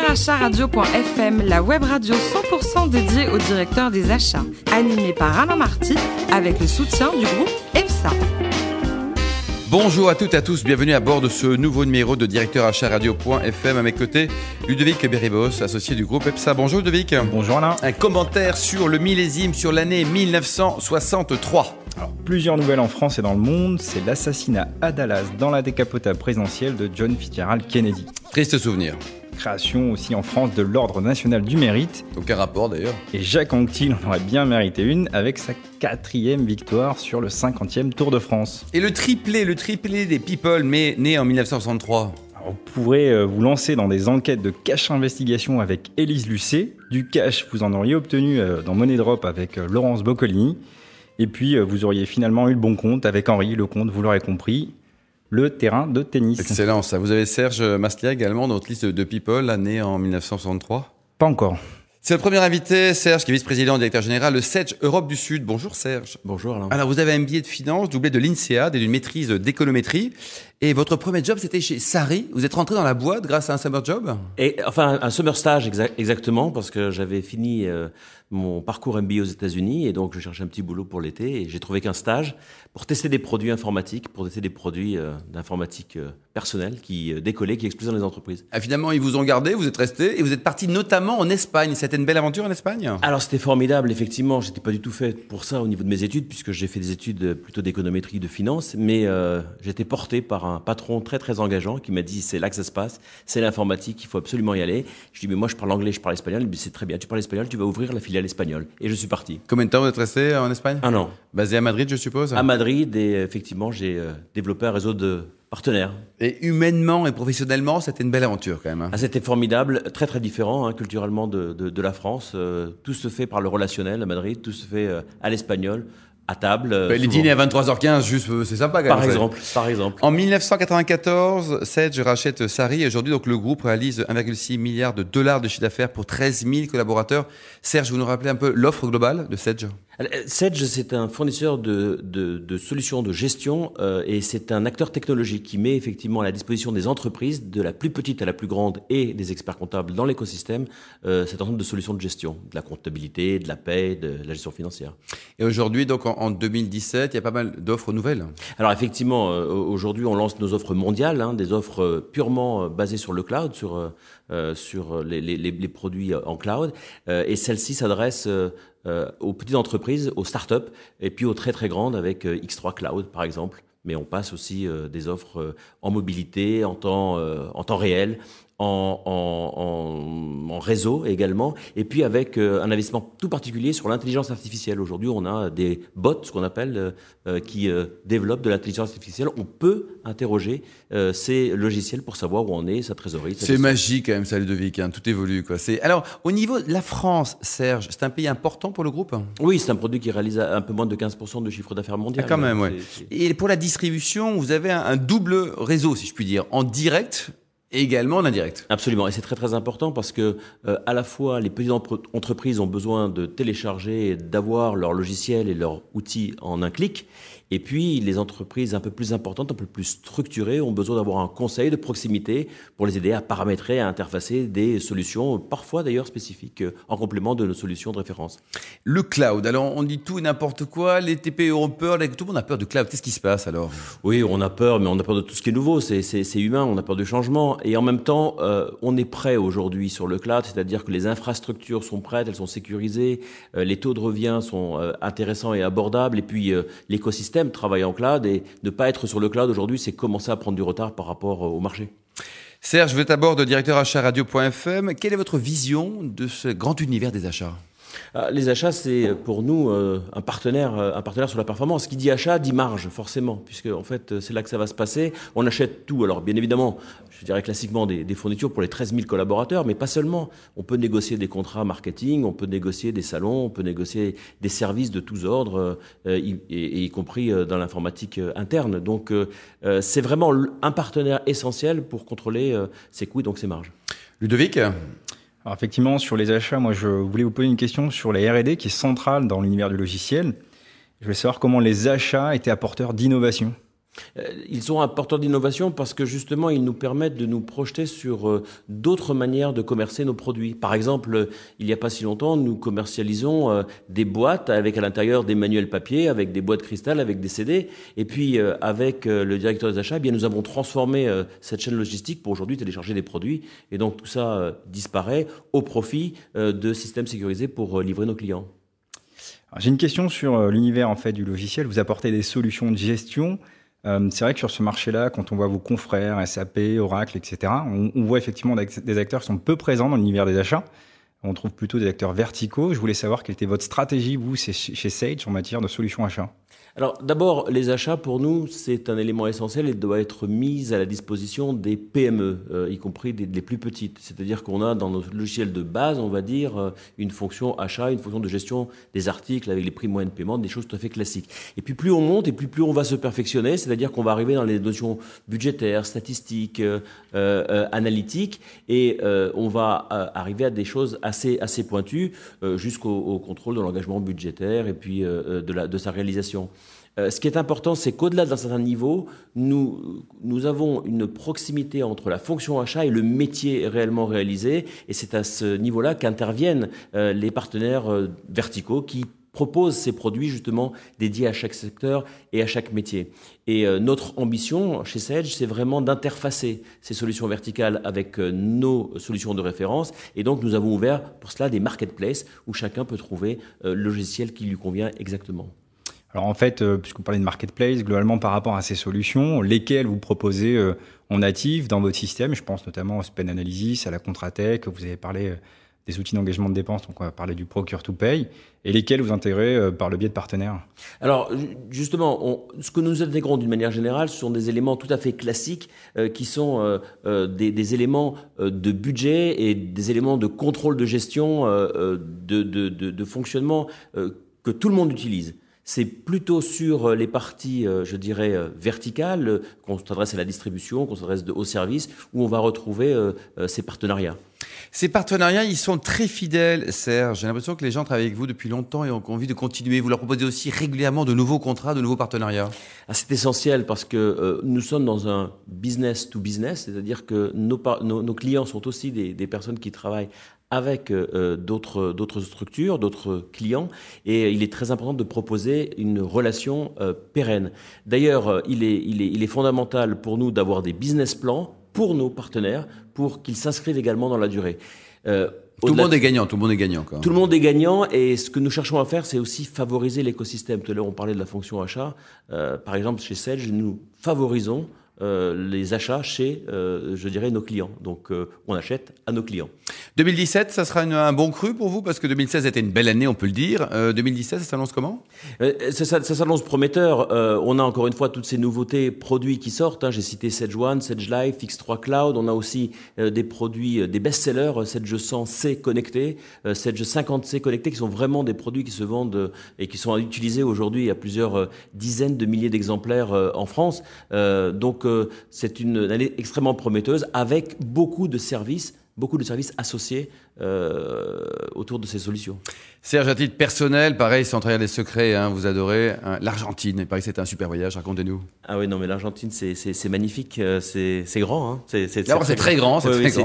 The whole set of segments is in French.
directeuracharadio.fm, la web radio 100% dédiée aux directeurs des achats, animée par Alain Marty avec le soutien du groupe EPSA. Bonjour à toutes et à tous, bienvenue à bord de ce nouveau numéro de directeur achat radio.fm. À mes côtés, Ludovic Beribos, associé du groupe EPSA. Bonjour Ludovic. Bonjour Alain. Un commentaire sur le millésime, sur l'année 1963. Alors, plusieurs nouvelles en France et dans le monde. C'est l'assassinat à Dallas dans la décapotable présidentielle de John Fitzgerald Kennedy. Triste souvenir. Création aussi en France de l'Ordre national du mérite. Aucun rapport d'ailleurs. Et Jacques Anquetil en aurait bien mérité une avec sa quatrième victoire sur le 50e Tour de France. Et le triplé, le triplé des People, mais né en 1963. Alors, vous pourrez euh, vous lancer dans des enquêtes de cash investigation avec Élise Lucet. Du cash, vous en auriez obtenu euh, dans Money Drop avec euh, Laurence Boccolini. Et puis, vous auriez finalement eu le bon compte avec Henri Lecomte, vous l'aurez compris, le terrain de tennis. Excellent ça. Vous avez Serge Maslia également dans votre liste de People, né en 1963 Pas encore. C'est le premier invité, Serge, qui est vice-président directeur général de Sedge Europe du Sud. Bonjour Serge. Bonjour Alain. Alors vous avez un billet de finance doublé de l'INSEAD et d'une maîtrise d'économétrie. Et votre premier job, c'était chez Sari. Vous êtes rentré dans la boîte grâce à un summer job? Et enfin un summer stage exactement parce que j'avais fini euh, mon parcours MBA aux États-Unis et donc je cherchais un petit boulot pour l'été et j'ai trouvé qu'un stage pour tester des produits informatiques, pour tester des produits euh, d'informatique euh, personnelle qui décollaient, qui explosaient dans les entreprises. Ah, finalement, ils vous ont gardé, vous êtes resté et vous êtes parti notamment en Espagne. C'était une belle aventure en Espagne? Alors c'était formidable, effectivement. J'étais pas du tout fait pour ça au niveau de mes études puisque j'ai fait des études plutôt d'économétrie, de finance, mais euh, j'étais porté par un patron très très engageant qui m'a dit c'est là que ça se passe, c'est l'informatique, il faut absolument y aller. Je dis mais moi je parle anglais, je parle espagnol. Il me dit c'est très bien, tu parles espagnol, tu vas ouvrir la filiale espagnole. Et je suis parti. Combien de temps vous êtes resté en Espagne? Un an. Basé à Madrid, je suppose? À Madrid et effectivement j'ai euh, développé un réseau de partenaires. Et humainement et professionnellement, c'était une belle aventure quand même. Hein? Ah, c'était formidable, très très différent hein, culturellement de, de, de, la France. Euh, tout se fait par le relationnel à Madrid, tout se fait euh, à l'espagnol à table. Euh, les dîners à 23h15, juste, c'est sympa quand par même. Exemple, par exemple. En 1994, Sedge rachète Sari et aujourd'hui, donc, le groupe réalise 1,6 milliard de dollars de chiffre d'affaires pour 13 000 collaborateurs. Serge, vous nous rappelez un peu l'offre globale de Sedge? Sedge, c'est un fournisseur de, de, de, solutions de gestion euh, et c'est un acteur technologique qui met effectivement à la disposition des entreprises, de la plus petite à la plus grande et des experts comptables dans l'écosystème, euh, cet ensemble de solutions de gestion, de la comptabilité, de la paie, de la gestion financière. Et aujourd'hui, donc en, en 2017, il y a pas mal d'offres nouvelles. Alors effectivement, euh, aujourd'hui, on lance nos offres mondiales, hein, des offres euh, purement euh, basées sur le cloud, sur euh, sur les, les, les, produits en cloud, et celle-ci s'adresse euh, aux petites entreprises, aux startups, et puis aux très très grandes avec euh, X3 Cloud par exemple. Mais on passe aussi euh, des offres en mobilité, en temps, en temps réel, en, en, en, réseau également, et puis avec euh, un investissement tout particulier sur l'intelligence artificielle. Aujourd'hui, on a des bots, ce qu'on appelle, euh, euh, qui développent de l'intelligence artificielle. On peut interroger ces logiciels pour savoir où on est, sa trésorerie. C'est magique quand même, ça, Ludovic. Hein, tout évolue. Quoi. Alors, au niveau de la France, Serge, c'est un pays important pour le groupe? Oui, c'est un produit qui réalise un peu moins de 15% de chiffre d'affaires mondial. Ah, quand même, ouais. Et pour la distribution, vous avez un, un double réseau, si je puis dire, en direct également en indirect. Absolument, et c'est très très important parce que euh, à la fois les petites entreprises ont besoin de télécharger d'avoir leur logiciel et leurs outils en un clic, et puis, les entreprises un peu plus importantes, un peu plus structurées, ont besoin d'avoir un conseil de proximité pour les aider à paramétrer, à interfacer des solutions, parfois d'ailleurs spécifiques, euh, en complément de nos solutions de référence. Le cloud, alors on dit tout et n'importe quoi, les TPE ont peur, tout le monde a peur du cloud. Qu'est-ce qui se passe alors? Oui, on a peur, mais on a peur de tout ce qui est nouveau, c'est humain, on a peur du changement. Et en même temps, euh, on est prêt aujourd'hui sur le cloud, c'est-à-dire que les infrastructures sont prêtes, elles sont sécurisées, euh, les taux de revient sont euh, intéressants et abordables, et puis euh, l'écosystème travailler en cloud et ne pas être sur le cloud aujourd'hui, c'est commencer à prendre du retard par rapport au marché. Serge, vous êtes à bord de directeur achat radio.fm. Quelle est votre vision de ce grand univers des achats? Les achats, c'est pour nous un partenaire, un partenaire sur la performance. Qui dit achat dit marge, forcément, puisque en fait c'est là que ça va se passer. On achète tout. Alors bien évidemment, je dirais classiquement des, fournitures pour les 13 000 collaborateurs, mais pas seulement. On peut négocier des contrats marketing, on peut négocier des salons, on peut négocier des services de tous ordres, euh, y, y compris dans l'informatique interne. Donc euh, c'est vraiment un partenaire essentiel pour contrôler ses coûts et donc ses marges. Ludovic? Alors effectivement, sur les achats, moi je voulais vous poser une question sur la R&D qui est centrale dans l'univers du logiciel. Je voulais savoir comment les achats étaient apporteurs d'innovation. Euh, ils sont importants d'innovation parce que justement, ils nous permettent de nous projeter sur euh, d'autres manières de commercer nos produits. Par exemple, euh, il n'y a pas si longtemps, nous commercialisons des boîtes avec à l'intérieur des manuels papier, avec des boîtes cristal, avec des CD. Et puis, avec le directeur des achats, eh bien, nous avons transformé cette chaîne logistique pour aujourd'hui télécharger des produits. Et donc, tout ça disparaît au profit de systèmes sécurisés pour livrer nos clients. J'ai une question sur l'univers en fait du logiciel. Vous apportez des solutions de gestion. Euh, c'est vrai que sur ce marché-là, quand on voit vos confrères, SAP, Oracle, etc., on, on voit effectivement des acteurs qui sont peu présents dans l'univers des achats. On trouve plutôt des acteurs verticaux. Je voulais savoir quelle était votre stratégie, vous, chez Sage, en matière de solutions achats. Alors d'abord, les achats pour nous, c'est un élément essentiel et doit être mis à la disposition des PME, euh, y compris des, plus petites. C'est-à-dire qu'on a dans notre logiciel de base, on va dire, euh, une fonction achat, une fonction de gestion des articles avec les prix moyens de paiement, des choses tout à fait classiques. Et puis plus on monte et plus, plus on va se perfectionner, c'est-à-dire qu'on va arriver dans les notions budgétaires, statistiques, euh, analytiques, et on va arriver à des choses assez, assez pointues jusqu'au contrôle de l'engagement budgétaire et puis de, la, de sa réalisation. Euh, ce qui est important, c'est qu'au-delà d'un certain niveau, nous, avons une proximité entre la fonction achat et le métier réellement réalisé. Et c'est à ce niveau-là qu'interviennent euh, les partenaires euh, verticaux qui proposent ces produits justement dédiés à chaque secteur et à chaque métier. Et notre ambition chez Sage, c'est vraiment d'interfacer ces solutions verticales avec nos solutions de référence. Et donc nous avons ouvert pour cela des marketplaces où chacun peut trouver le logiciel qui lui convient exactement. Alors en fait, euh, puisque vous parlez de marketplace, globalement par rapport à ces solutions, lesquelles vous proposez euh, en natif dans votre système, je pense notamment au Spend Analysis, à la Contratech, vous avez parlé euh, des outils d'engagement de dépenses, donc on va parler du Procure to Pay, et lesquels vous intégrez par le biais de partenaires Alors justement, ce que nous intégrons d'une manière générale, ce sont des éléments tout à fait classiques qui sont des, éléments de budget et des éléments de contrôle de gestion, de, de, fonctionnement que tout le monde utilise c'est plutôt sur euh, les parties, euh, je dirais, euh, verticales, qu'on s'adresse à la distribution, qu'on s'adresse au service, où on va retrouver ces partenariats. Ces partenariats, ils sont très fidèles, Serge. J'ai l'impression que les gens travaillent avec vous depuis longtemps et ont envie de continuer. Vous leur proposez aussi régulièrement de nouveaux contrats, de nouveaux partenariats. Ah, c'est essentiel parce que nous sommes dans un business to business, c'est-à-dire que nos, clients sont aussi des, personnes qui travaillent avec euh, euh, d'autres structures, d'autres clients, et il est très important de proposer une relation euh, pérenne. D'ailleurs, il est fondamental pour nous d'avoir des business plans pour nos partenaires, pour qu'ils s'inscrivent également dans la durée. tout le monde est gagnant, tout le monde est gagnant. Tout le monde est gagnant et ce que nous cherchons à faire, c'est aussi favoriser l'écosystème. Tout à l'heure, on parlait de la fonction achat. par exemple, chez Sage, nous favorisons euh, les achats chez, euh, je dirais, nos clients. Donc, euh, on achète à nos clients. 2017, ça sera un bon cru pour vous? Parce que 2016 était une belle année, on peut le dire. 2017, ça s'annonce comment? Ça, ça, s'annonce prometteur. on a encore une fois toutes ces nouveautés produits qui sortent. Hein. J'ai cité Sedge One, Sedge Live, X3 Cloud. On a aussi des produits, des best-sellers, Sedge 100C connecté, Sedge 50C connecté, qui sont vraiment des produits qui se vendent et qui sont utilisés aujourd'hui à plusieurs dizaines de milliers d'exemplaires en France. donc, c'est une année extrêmement prometteuse avec beaucoup de services beaucoup de services associés autour de ces solutions. Serge, à titre personnel, pareil, sans trahir des secrets, hein, vous adorez hein, l'Argentine. Il paraît que c'était un super voyage, racontez-nous. Ah oui, non, mais l'Argentine, c'est magnifique, euh, c'est grand. Hein. C'est très, grand, c'est très, grand.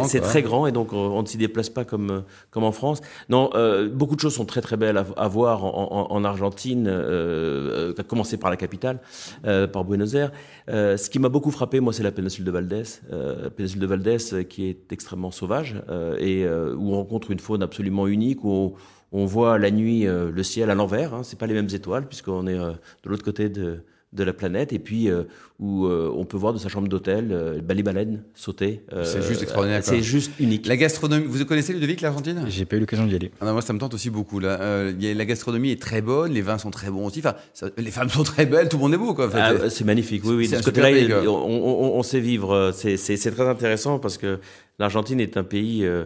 C'est très grand, et donc on ne s'y déplace pas comme, comme en France. Non, euh, beaucoup de choses sont très très belles à, voir en, en, Argentine, euh, à commencer par la capitale, euh, par Buenos Aires. Euh, ce qui m'a beaucoup frappé, moi, c'est la péninsule de Valdés, la péninsule de Valdés qui est extrêmement sauvage et où on rencontre une faune absolument unique, où on voit la nuit euh, le ciel à l'envers. Hein, c'est pas les mêmes étoiles puisqu'on est euh, de l'autre côté de, de la planète et puis euh, où euh, on peut voir de sa chambre d'hôtel euh, les baleines sauter. c'est juste extraordinaire. C'est juste unique. La gastronomie, vous connaissez Ludovic l'Argentine? J'ai pas eu l'occasion d'y aller. Ah moi ça me tente aussi beaucoup là. la gastronomie est très bonne, les vins sont très bons aussi. Enfin, les femmes sont très belles, tout le monde est beau quoi. Ah, c'est magnifique. Oui oui. De ce côté-là, on, on, on, sait vivre. C'est très intéressant parce que L'Argentine est un pays euh,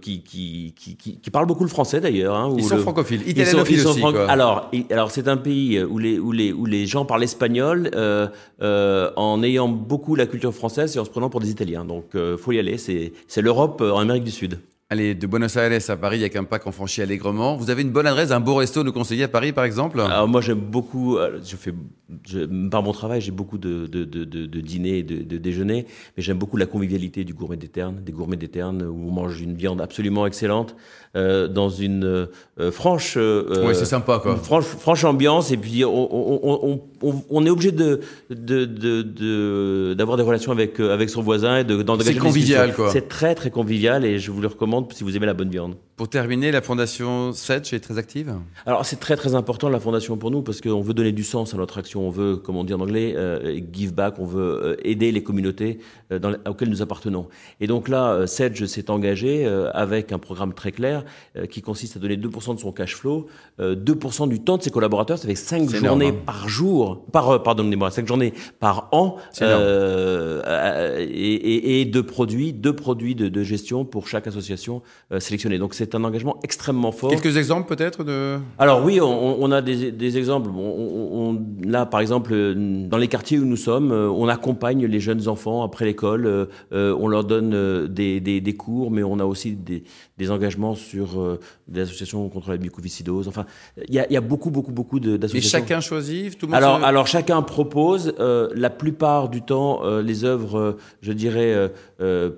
qui, qui, qui, qui, parle beaucoup le français d'ailleurs. Hein, ils sont francophiles, italienophiles aussi. Quoi. Alors, alors c'est un pays où les, où, les, où les gens parlent espagnol euh, euh, en ayant beaucoup la culture française et en se prenant pour des Italiens. Donc, euh, faut y aller. C'est l'Europe en Amérique du Sud. Allez, de Buenos Aires à Paris, avec un pack, on franchit allègrement. Vous avez une bonne adresse, un beau resto nous conseiller à Paris, par exemple? Alors moi, j'aime beaucoup, euh, je fais, je, par mon travail, j'ai beaucoup de, de, de, de, dîners et de, déjeuners, mais j'aime beaucoup la convivialité du gourmet des Ternes, des gourmets des Ternes, où on mange une viande absolument excellente, euh, dans une euh, franche... Euh, ouais, c'est sympa, quoi. Franche, franche ambiance, et puis on, on, on, on est obligé de, d'avoir des relations avec, avec son voisin et de, C'est convivial, quoi. C'est très, très convivial, et je vous le recommande si vous aimez la bonne viande. Pour terminer, la Fondation Sedge est très active? Alors c'est très très important la Fondation pour nous parce qu'on veut donner du sens à notre action, on veut, comme on dit en anglais, euh, give back, on veut euh, aider les communautés euh, dans, auxquelles nous appartenons. Et donc là, Sedge s'est engagé avec un programme très clair qui consiste à donner 2% de son cash flow, 2% du temps de ses collaborateurs, ça fait 5 journées hein. par jour, par pardonnez-moi, 5 journées par an, et, et, et, de produits, deux produits de, de gestion pour chaque association sélectionnée. Donc c'est un engagement extrêmement fort. Quelques exemples peut-être de. Alors oui, on, on a des, des exemples. On, on, là, par exemple, dans les quartiers où nous sommes, euh, on accompagne les jeunes enfants après l'école. Euh, euh, on leur donne des, des, des, cours, mais on a aussi des, engagements sur des associations contre la mucoviscidose. Enfin, il y a, y a, beaucoup, beaucoup, beaucoup d'associations. Et chacun choisit tout le monde alors, alors chacun propose. la plupart du temps, les œuvres, je dirais,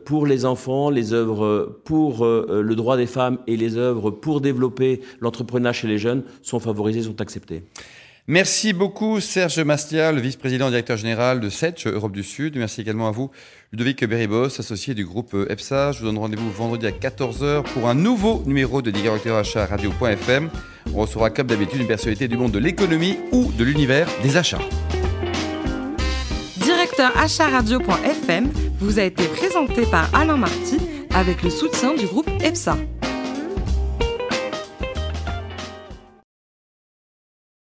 pour les enfants, les œuvres pour le droit des femmes et les œuvres pour développer l'entrepreneuriat chez les jeunes sont favorisées, sont acceptées. Merci beaucoup Serge Mastial, vice-président directeur général de SETCH Europe du Sud. Merci également à vous Ludovic Beribos, associé du groupe EPSA. Je vous donne rendez-vous vendredi à 14h pour un nouveau numéro de Directeur Achat Radio.fm. On recevra comme d'habitude une personnalité du monde de l'économie ou de l'univers des achats. Directeur Achat Radio.fm vous a été présenté par Alain Marty avec le soutien du groupe EPSA.